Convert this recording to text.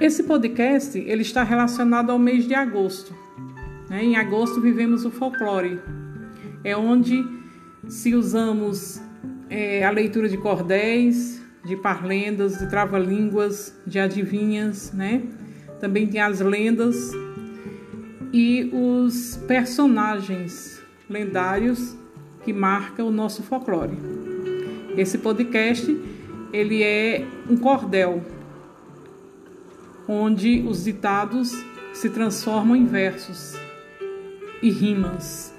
Esse podcast ele está relacionado ao mês de agosto. Né? Em agosto vivemos o folclore, é onde se usamos é, a leitura de cordéis, de parlendas, de trava-línguas, de adivinhas, né? Também tem as lendas e os personagens lendários que marcam o nosso folclore. Esse podcast ele é um cordel onde os ditados se transformam em versos e rimas.